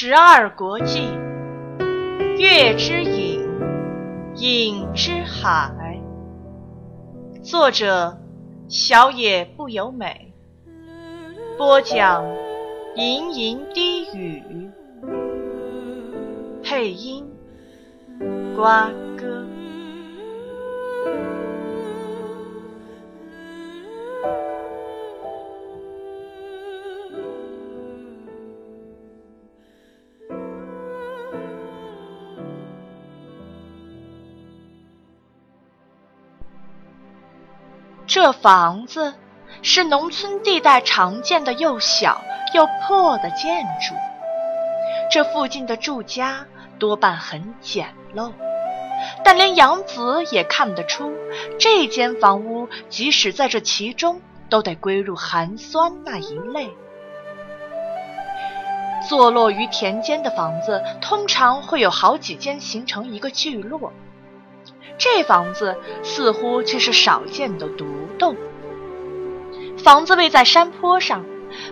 十二国际，月之影，影之海。作者：小野不由美。播讲：吟吟低语。配音：瓜哥。这房子是农村地带常见的又小又破的建筑。这附近的住家多半很简陋，但连杨子也看得出，这间房屋即使在这其中，都得归入寒酸那一类。坐落于田间的房子，通常会有好几间形成一个聚落。这房子似乎却是少见的独栋。房子位在山坡上，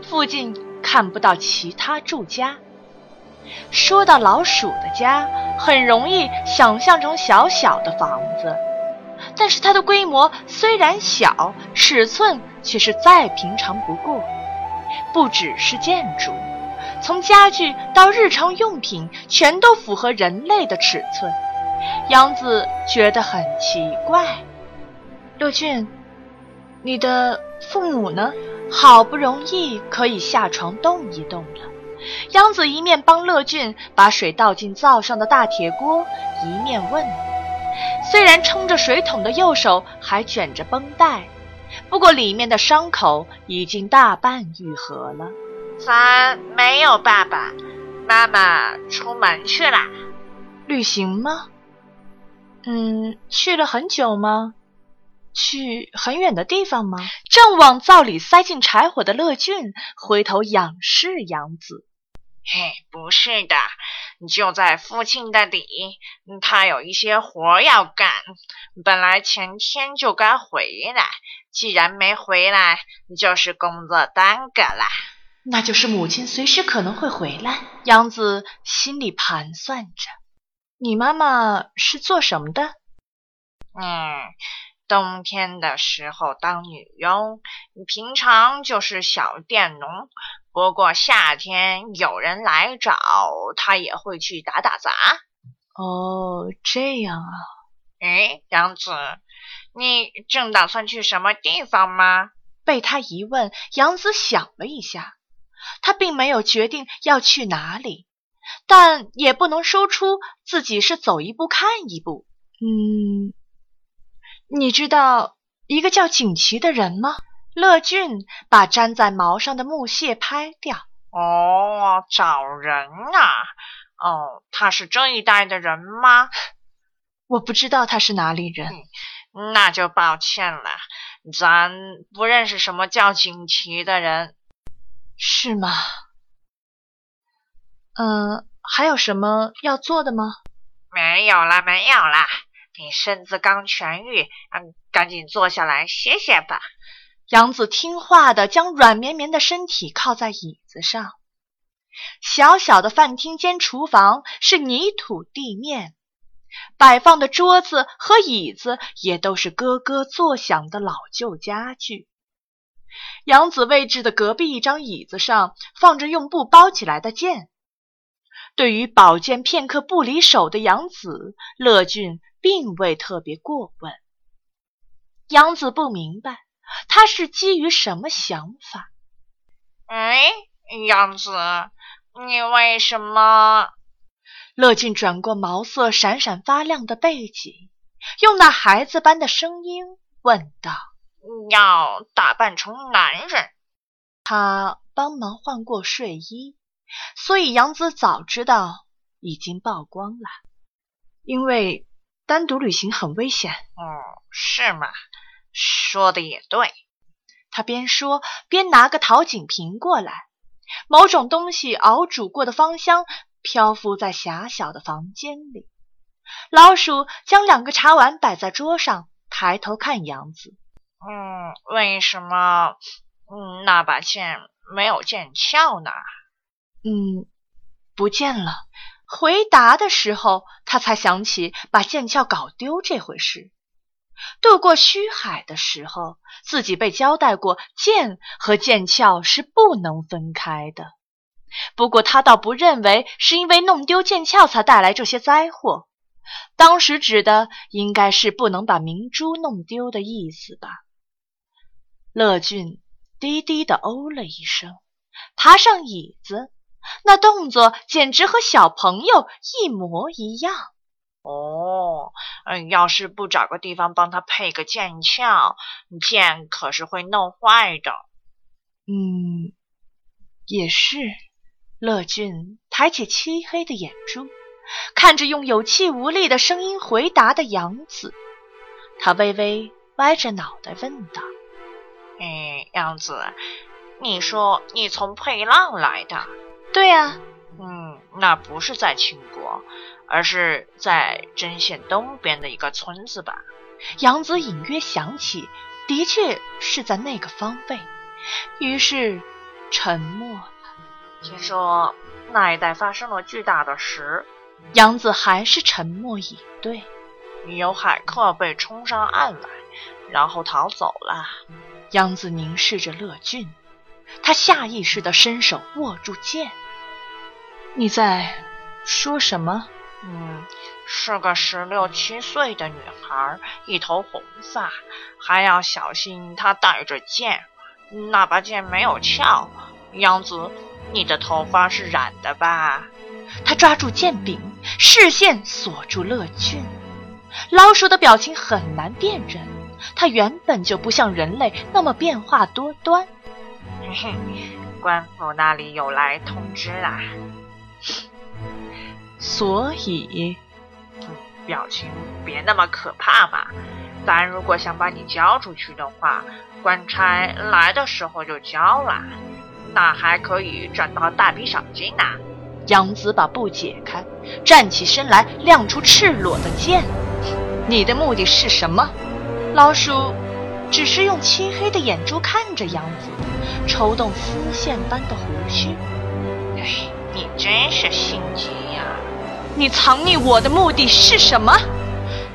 附近看不到其他住家。说到老鼠的家，很容易想象成小小的房子，但是它的规模虽然小，尺寸却是再平常不过。不只是建筑，从家具到日常用品，全都符合人类的尺寸。杨子觉得很奇怪，乐俊，你的父母呢？好不容易可以下床动一动了。杨子一面帮乐俊把水倒进灶上的大铁锅，一面问：“虽然撑着水桶的右手还卷着绷带，不过里面的伤口已经大半愈合了。”咱没有爸爸妈妈出门去啦，旅行吗？嗯，去了很久吗？去很远的地方吗？正往灶里塞进柴火的乐俊回头仰视杨子。嘿，不是的，就在附近的里。他有一些活要干，本来前天就该回来，既然没回来，就是工作耽搁了。那就是母亲随时可能会回来。杨子心里盘算着。你妈妈是做什么的？嗯，冬天的时候当女佣，平常就是小佃农。不过夏天有人来找，她也会去打打杂。哦，这样啊。哎，杨子，你正打算去什么地方吗？被他一问，杨子想了一下，他并没有决定要去哪里。但也不能说出自己是走一步看一步。嗯，你知道一个叫锦旗的人吗？乐俊把粘在毛上的木屑拍掉。哦，找人啊？哦，他是这一带的人吗？我不知道他是哪里人。那就抱歉了，咱不认识什么叫锦旗的人。是吗？嗯，还有什么要做的吗？没有了，没有了。你身子刚痊愈，嗯，赶紧坐下来歇歇吧。杨子听话的将软绵绵的身体靠在椅子上。小小的饭厅兼厨房是泥土地面，摆放的桌子和椅子也都是咯咯作响的老旧家具。杨子位置的隔壁一张椅子上放着用布包起来的剑。对于宝剑片刻不离手的杨子，乐俊并未特别过问。杨子不明白他是基于什么想法。哎，杨子，你为什么？乐俊转过毛色闪闪发亮的背脊，用那孩子般的声音问道：“要打扮成男人？”他帮忙换过睡衣。所以杨子早知道已经曝光了，因为单独旅行很危险。哦，是吗？说的也对。他边说边拿个陶锦瓶过来，某种东西熬煮过的芳香漂浮在狭小的房间里。老鼠将两个茶碗摆在桌上，抬头看杨子。嗯，为什么？嗯，那把剑没有剑鞘呢？嗯，不见了。回答的时候，他才想起把剑鞘搞丢这回事。渡过虚海的时候，自己被交代过，剑和剑鞘是不能分开的。不过他倒不认为是因为弄丢剑鞘才带来这些灾祸，当时指的应该是不能把明珠弄丢的意思吧。乐俊低低的哦了一声，爬上椅子。那动作简直和小朋友一模一样。哦，嗯，要是不找个地方帮他配个剑鞘，剑可是会弄坏的。嗯，也是。乐俊抬起漆黑的眼珠，看着用有气无力的声音回答的杨子，他微微歪着脑袋问道：“哎，杨子，你说你从沛浪来的？”对啊，嗯，那不是在秦国，而是在针县东边的一个村子吧？杨子隐约想起，的确是在那个方位，于是沉默了。听说那一带发生了巨大的石，杨子还是沉默以对。有海客被冲上岸来，然后逃走了。杨子凝视着乐俊，他下意识地伸手握住剑。你在说什么？嗯，是个十六七岁的女孩，一头红发，还要小心她带着剑，那把剑没有鞘。杨子，你的头发是染的吧？他抓住剑柄，视线锁住乐俊。老鼠的表情很难辨认，它原本就不像人类那么变化多端。嘿嘿，官府那里有来通知啦。所以，表情别那么可怕嘛。咱如果想把你交出去的话，官差来的时候就交了，那还可以赚到大笔赏金呢。杨子把布解开，站起身来，亮出赤裸的剑。你的目的是什么？老鼠只是用漆黑的眼珠看着杨子，抽动丝线般的胡须。哎。你真是心机呀！你藏匿我的目的是什么？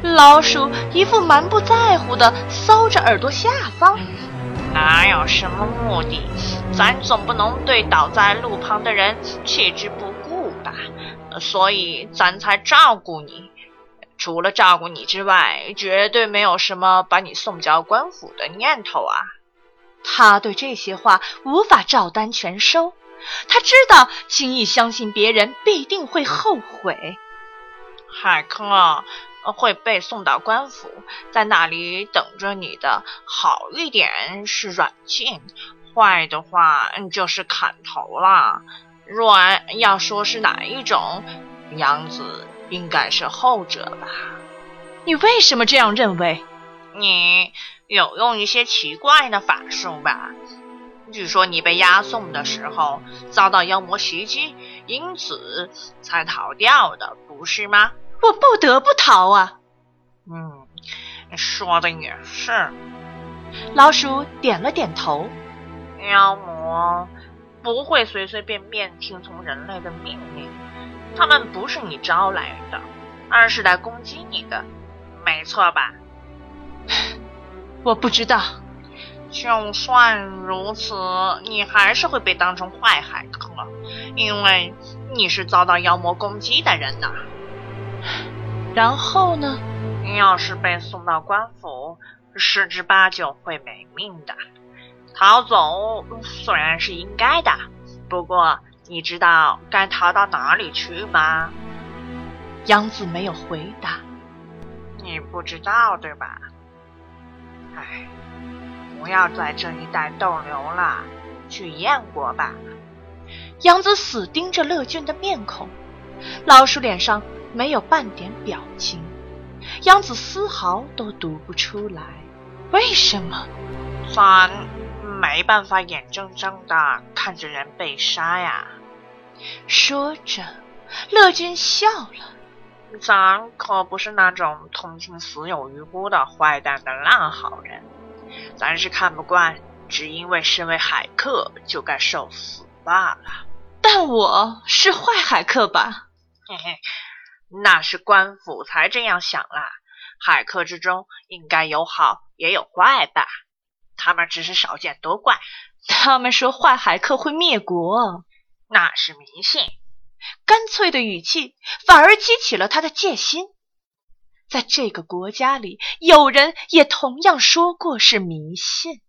老鼠一副蛮不在乎的搔着耳朵下方。哪有什么目的？咱总不能对倒在路旁的人弃之不顾吧？所以咱才照顾你。除了照顾你之外，绝对没有什么把你送交官府的念头啊！他对这些话无法照单全收。他知道，轻易相信别人必定会后悔。海克会被送到官府，在那里等着你的。好一点是软禁，坏的话就是砍头了。若要说是哪一种，杨子应该是后者吧？你为什么这样认为？你有用一些奇怪的法术吧？据说你被押送的时候遭到妖魔袭击，因此才逃掉的，不是吗？我不得不逃啊！嗯，说的也是。老鼠点了点头。妖魔不会随随便便听从人类的命令，他们不是你招来的，而是来攻击你的，没错吧？我不知道。就算如此，你还是会被当成坏海客，因为你是遭到妖魔攻击的人呐。然后呢？要是被送到官府，十之八九会没命的。逃走虽然是应该的，不过你知道该逃到哪里去吗？杨子没有回答。你不知道对吧？唉。不要在这一带逗留了，去燕国吧。杨子死盯着乐俊的面孔，老鼠脸上没有半点表情。杨子丝毫都读不出来，为什么？咱没办法眼睁睁的看着人被杀呀。说着，乐俊笑了。咱可不是那种同情死有余辜的坏蛋的烂好人。咱是看不惯，只因为身为海客就该受死罢了。但我是坏海客吧？嘿嘿，那是官府才这样想啦。海客之中应该有好也有坏吧？他们只是少见多怪。他们说坏海客会灭国，那是迷信。干脆的语气反而激起了他的戒心。在这个国家里，有人也同样说过是迷信，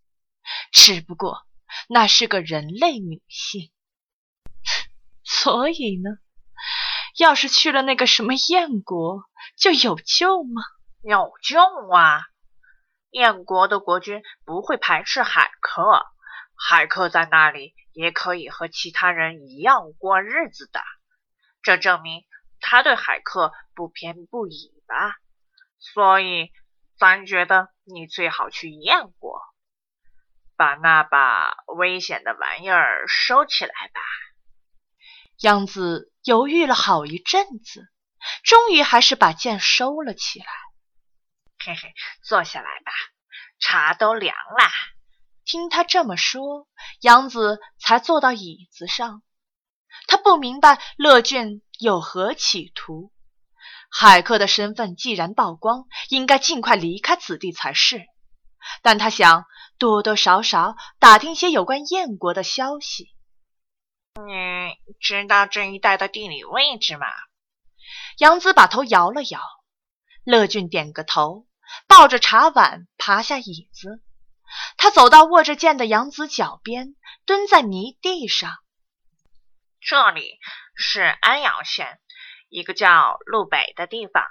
只不过那是个人类女性。所以呢，要是去了那个什么燕国，就有救吗？有救啊！燕国的国君不会排斥海客，海客在那里也可以和其他人一样过日子的。这证明他对海客不偏不倚吧？所以咱觉得你最好去燕国，把那把危险的玩意儿收起来吧。杨子犹豫了好一阵子，终于还是把剑收了起来。嘿嘿，坐下来吧，茶都凉了。听他这么说，杨子才坐到椅子上。他不明白乐俊有何企图。海客的身份既然曝光，应该尽快离开此地才是。但他想多多少少打听些有关燕国的消息。你知道这一带的地理位置吗？杨子把头摇了摇。乐俊点个头，抱着茶碗爬下椅子。他走到握着剑的杨子脚边，蹲在泥地上。这里是安阳县一个叫路北的地方。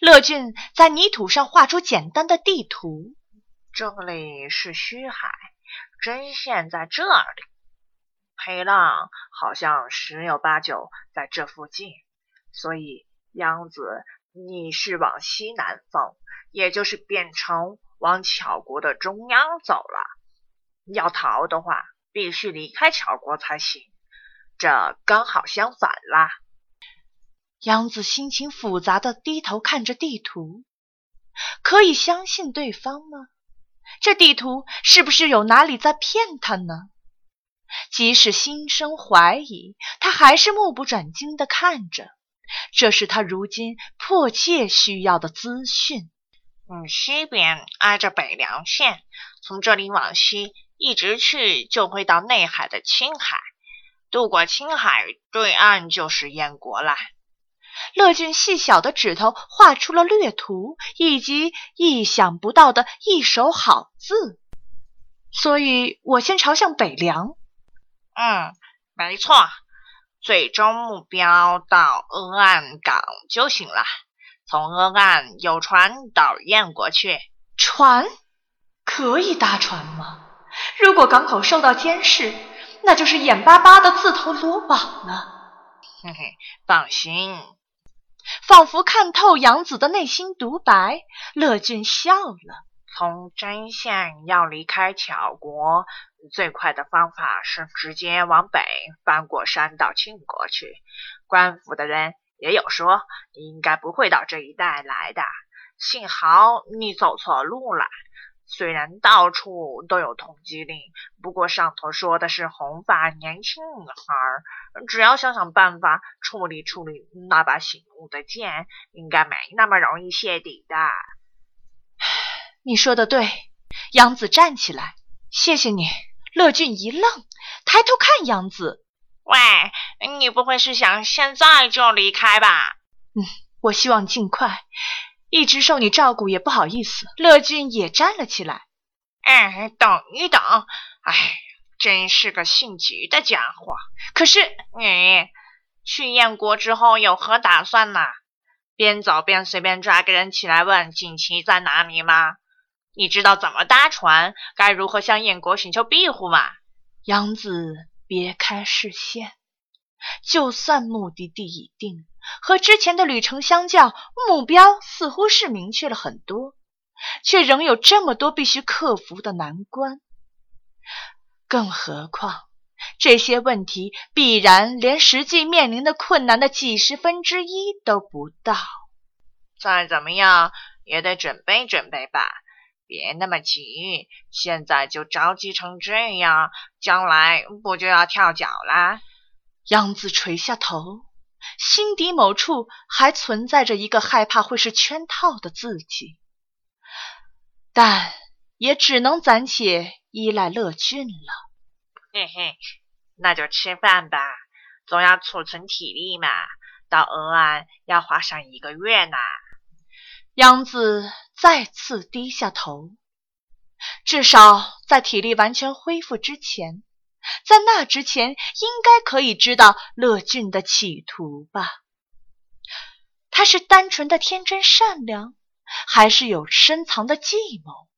乐俊在泥土上画出简单的地图。这里是虚海，针线在这里。黑浪好像十有八九在这附近，所以央子，你是往西南方，也就是变成往巧国的中央走了。要逃的话，必须离开巧国才行。这刚好相反啦。杨子心情复杂的低头看着地图，可以相信对方吗？这地图是不是有哪里在骗他呢？即使心生怀疑，他还是目不转睛地看着。这是他如今迫切需要的资讯。嗯，西边挨着北凉县，从这里往西一直去，就会到内海的青海。渡过青海，对岸就是燕国了。乐俊细小的指头画出了略图，以及意想不到的一手好字。所以我先朝向北凉。嗯，没错，最终目标到阿岸港就行了。从阿岸有船到燕国去。船可以搭船吗？如果港口受到监视？那就是眼巴巴的自投罗网了。嘿嘿，放心。仿佛看透杨子的内心独白，乐俊笑了。从真相要离开巧国，最快的方法是直接往北翻过山到庆国去。官府的人也有说，应该不会到这一带来的。幸好你走错路了。虽然到处都有通缉令，不过上头说的是红发年轻女孩，只要想想办法处理处理那把醒目的剑，应该没那么容易泄底的。你说的对，杨子站起来，谢谢你。乐俊一愣，抬头看杨子，喂，你不会是想现在就离开吧？嗯，我希望尽快。一直受你照顾也不好意思，乐俊也站了起来。哎，等一等，哎，真是个性急的家伙。可是你去燕国之后有何打算呢？边走边随便抓个人起来问锦旗在哪里吗？你知道怎么搭船，该如何向燕国寻求庇护吗？杨子别开视线，就算目的地已定。和之前的旅程相较，目标似乎是明确了很多，却仍有这么多必须克服的难关。更何况，这些问题必然连实际面临的困难的几十分之一都不到。再怎么样也得准备准备吧，别那么急，现在就着急成这样，将来不就要跳脚啦？杨子垂下头，心底某处还存在着一个害怕会是圈套的自己，但也只能暂且依赖乐俊了。嘿嘿，那就吃饭吧，总要储存体力嘛。到俄岸要花上一个月呢。杨子再次低下头，至少在体力完全恢复之前。在那之前，应该可以知道乐俊的企图吧？他是单纯的天真善良，还是有深藏的计谋？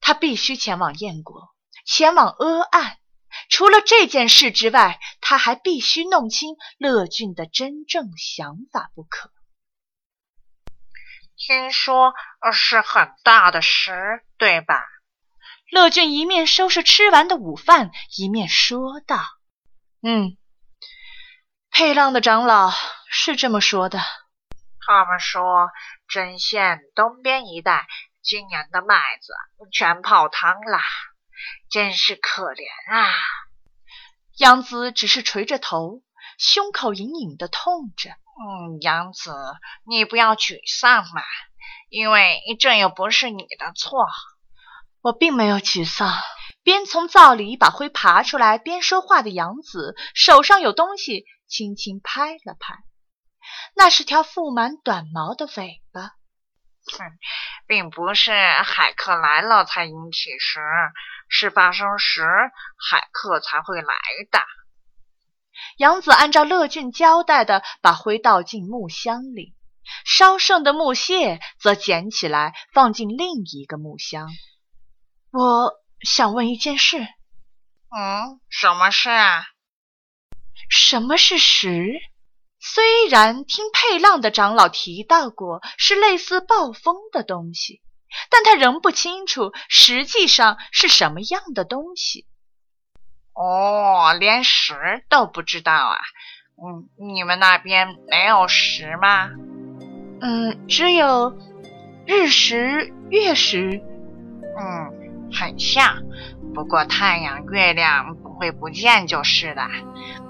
他必须前往燕国，前往阿岸。除了这件事之外，他还必须弄清乐俊的真正想法不可。听说是很大的事，对吧？乐俊一面收拾吃完的午饭，一面说道：“嗯，佩浪的长老是这么说的。他们说，针县东边一带今年的麦子全泡汤了，真是可怜啊！”杨子只是垂着头，胸口隐隐的痛着。嗯，杨子，你不要沮丧嘛，因为这又不是你的错。我并没有沮丧。边从灶里把灰爬出来，边说话的杨子手上有东西，轻轻拍了拍，那是条覆满短毛的尾巴。哼，并不是海客来了才引起时，是发生时海客才会来的。杨子按照乐俊交代的，把灰倒进木箱里，烧剩的木屑则捡起来放进另一个木箱。我想问一件事。嗯，什么事啊？什么是石？虽然听佩浪的长老提到过是类似暴风的东西，但他仍不清楚实际上是什么样的东西。哦，连石都不知道啊？嗯，你们那边没有石吗？嗯，只有日食、月食。嗯。很像，不过太阳、月亮不会不见就是了。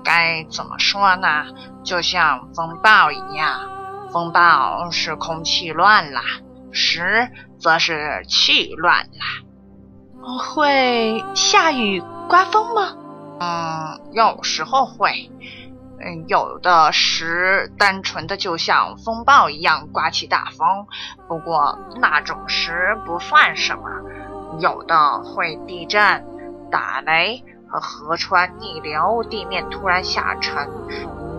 该怎么说呢？就像风暴一样，风暴是空气乱了，时则是气乱了。会下雨、刮风吗？嗯，有时候会。嗯，有的时单纯的就像风暴一样刮起大风，不过那种时不算什么。有的会地震、打雷和河川逆流，地面突然下沉。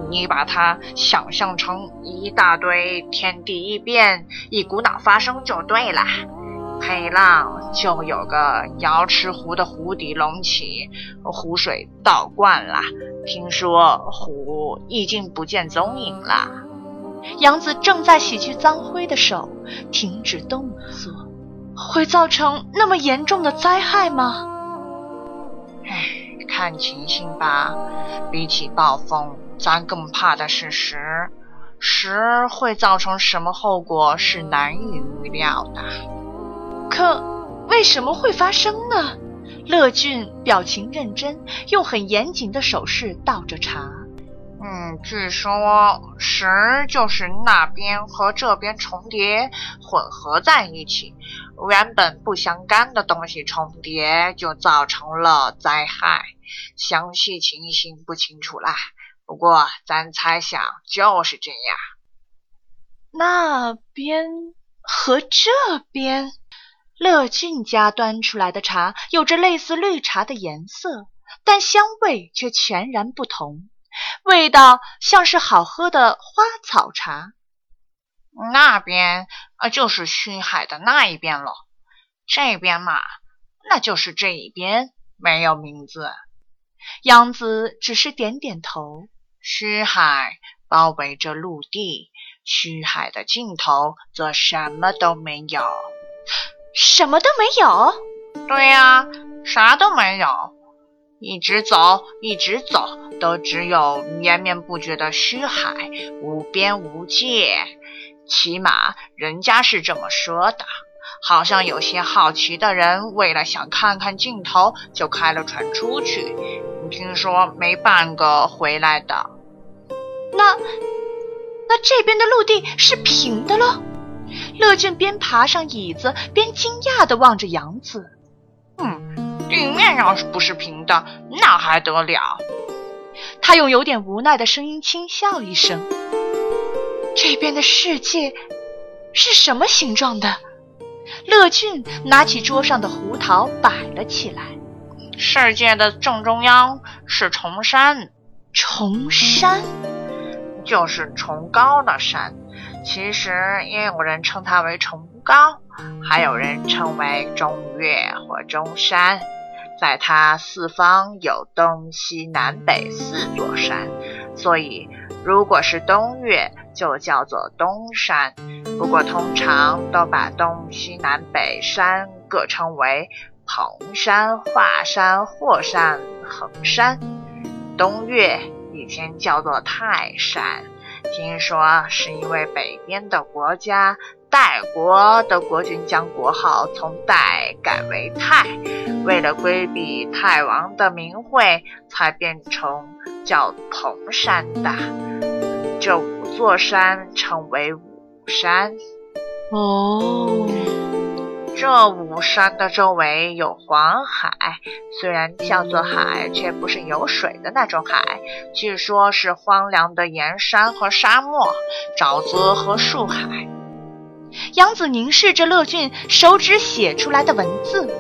你把它想象成一大堆天地异变，一股脑发生就对了。黑浪就有个瑶池湖的湖底隆起，湖水倒灌了。听说湖已经不见踪影了。杨子正在洗去脏灰的手停止动作。会造成那么严重的灾害吗？唉，看情形吧。比起暴风，咱更怕的是石。石会造成什么后果是难以预料的。可为什么会发生呢？乐俊表情认真，用很严谨的手势倒着茶。嗯，据说石就是那边和这边重叠混合在一起。原本不相干的东西重叠，就造成了灾害。详细情形不清楚啦，不过咱猜想就是这样。那边和这边，乐俊家端出来的茶有着类似绿茶的颜色，但香味却全然不同，味道像是好喝的花草茶。那边呃，就是虚海的那一边了。这边嘛，那就是这一边，没有名字。杨子只是点点头。虚海包围着陆地，虚海的尽头则什么都没有。什么都没有？对呀，啥都没有。一直走，一直走，都只有绵绵不绝的虚海，无边无界。起码人家是这么说的，好像有些好奇的人为了想看看尽头，就开了船出去。听说没半个回来的。那那这边的陆地是平的喽？乐正边爬上椅子边惊讶地望着杨子。嗯，地面上不是平的，那还得了？他用有点无奈的声音轻笑一声。这边的世界是什么形状的？乐俊拿起桌上的胡桃摆了起来。世界的正中央是崇山，崇山就是崇高的山。其实也有人称它为崇高，还有人称为中岳或中山。在它四方有东西南北四座山，所以如果是东岳，就叫做东山。不过通常都把东西南北山各称为蓬山、华山、霍山、衡山。东岳以前叫做泰山。听说是因为北边的国家代国的国君将国号从代改为泰，为了规避泰王的名讳，才变成叫蓬山的。这五座山称为五山。哦。这五山的周围有黄海，虽然叫做海，却不是有水的那种海。据说是荒凉的盐山和沙漠，沼泽和树海。杨子凝视着乐俊手指写出来的文字，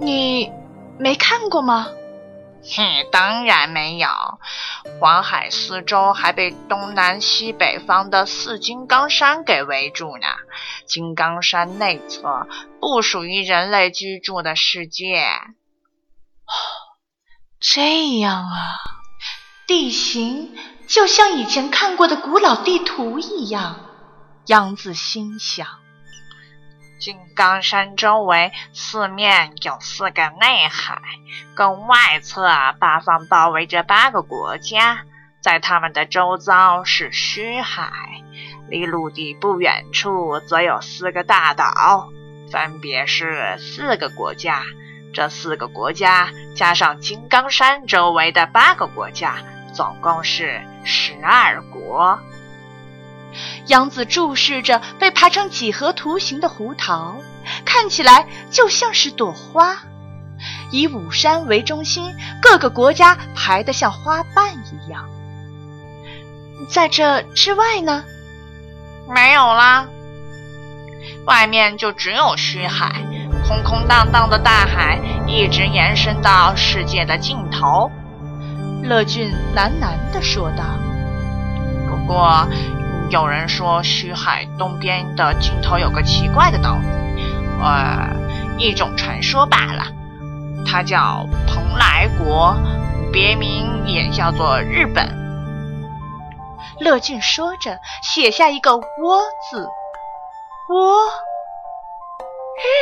你没看过吗？哼，当然没有。黄海四周还被东南西北方的四金刚山给围住呢。金刚山内侧不属于人类居住的世界。这样啊，地形就像以前看过的古老地图一样。杨子心想。金刚山周围四面有四个内海，更外侧八方包围着八个国家，在他们的周遭是虚海，离陆地不远处则有四个大岛，分别是四个国家。这四个国家加上金刚山周围的八个国家，总共是十二国。杨子注视着被排成几何图形的胡桃，看起来就像是朵花。以五山为中心，各个国家排得像花瓣一样。在这之外呢？没有啦，外面就只有虚海，空空荡荡的大海一直延伸到世界的尽头。乐俊喃喃地说道：“不过……”有人说，虚海东边的尽头有个奇怪的岛，呃，一种传说罢了。它叫蓬莱国，别名也叫做日本。乐俊说着，写下一个“倭”字，“倭”，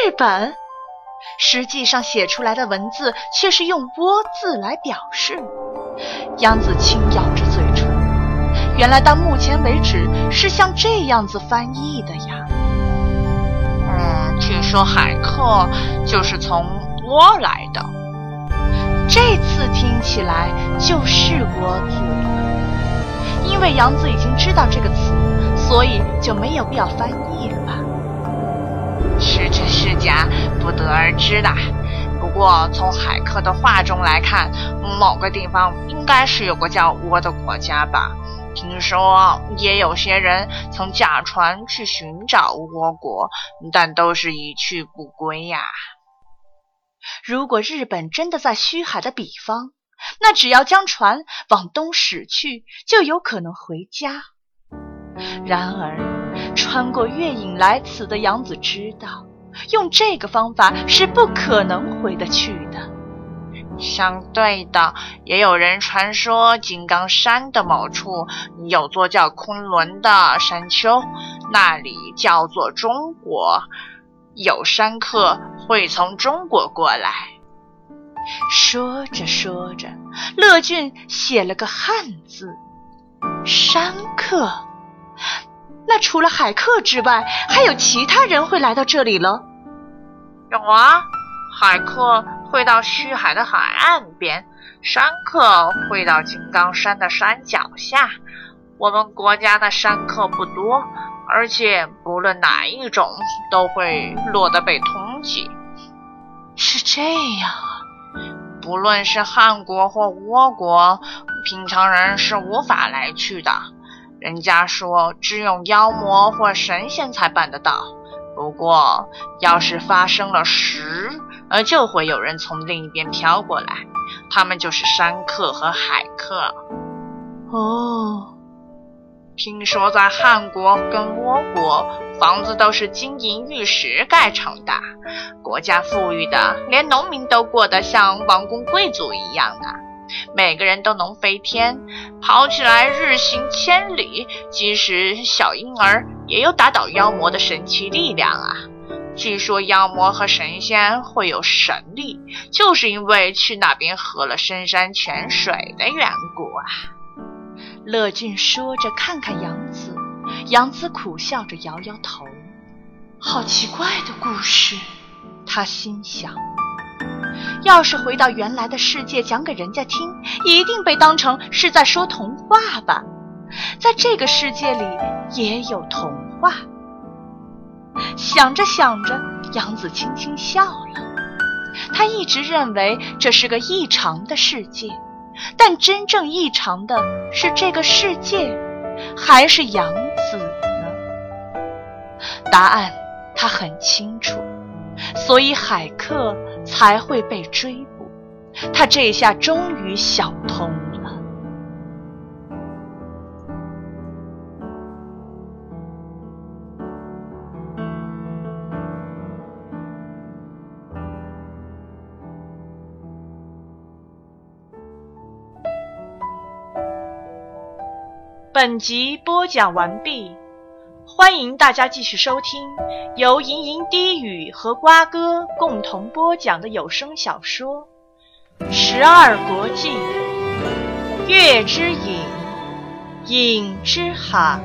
日本。实际上写出来的文字却是用“倭”字来表示。杨子清咬。原来到目前为止是像这样子翻译的呀。嗯，据说海客就是从“倭”来的。这次听起来就是“倭”字了。因为杨子已经知道这个词，所以就没有必要翻译了吧？是真是假，不得而知啦。不过从海客的话中来看，某个地方应该是有个叫“倭”的国家吧。听说也有些人曾驾船去寻找倭国，但都是一去不归呀。如果日本真的在虚海的彼方，那只要将船往东驶去，就有可能回家。然而，穿过月影来此的杨子知道，用这个方法是不可能回得去的。相对的，也有人传说金刚山的某处有座叫昆仑的山丘，那里叫做中国，有山客会从中国过来。说着说着，乐俊写了个汉字“山客”。那除了海客之外，还有其他人会来到这里了？有啊，海客。会到虚海的海岸边，山客会到金刚山的山脚下。我们国家的山客不多，而且不论哪一种，都会落得被通缉。是这样啊。不论是汉国或倭国，平常人是无法来去的。人家说，只有妖魔或神仙才办得到。不过，要是发生了时，呃，就会有人从另一边飘过来，他们就是山客和海客。哦。听说在汉国跟倭国，房子都是金银玉石盖成的，国家富裕的，连农民都过得像王公贵族一样的，每个人都能飞天，跑起来日行千里，即使小婴儿也有打倒妖魔的神奇力量啊！据说妖魔和神仙会有神力，就是因为去那边喝了深山泉水的缘故啊。乐俊说着，看看杨子，杨子苦笑着摇摇头。好奇怪的故事，他心想。要是回到原来的世界讲给人家听，一定被当成是在说童话吧？在这个世界里也有童话。想着想着，杨子轻轻笑了。他一直认为这是个异常的世界。但真正异常的是这个世界，还是杨子呢？答案他很清楚，所以海克才会被追捕。他这下终于想通了。本集播讲完毕，欢迎大家继续收听由吟吟低语和瓜哥共同播讲的有声小说《十二国记·月之影，影之海》。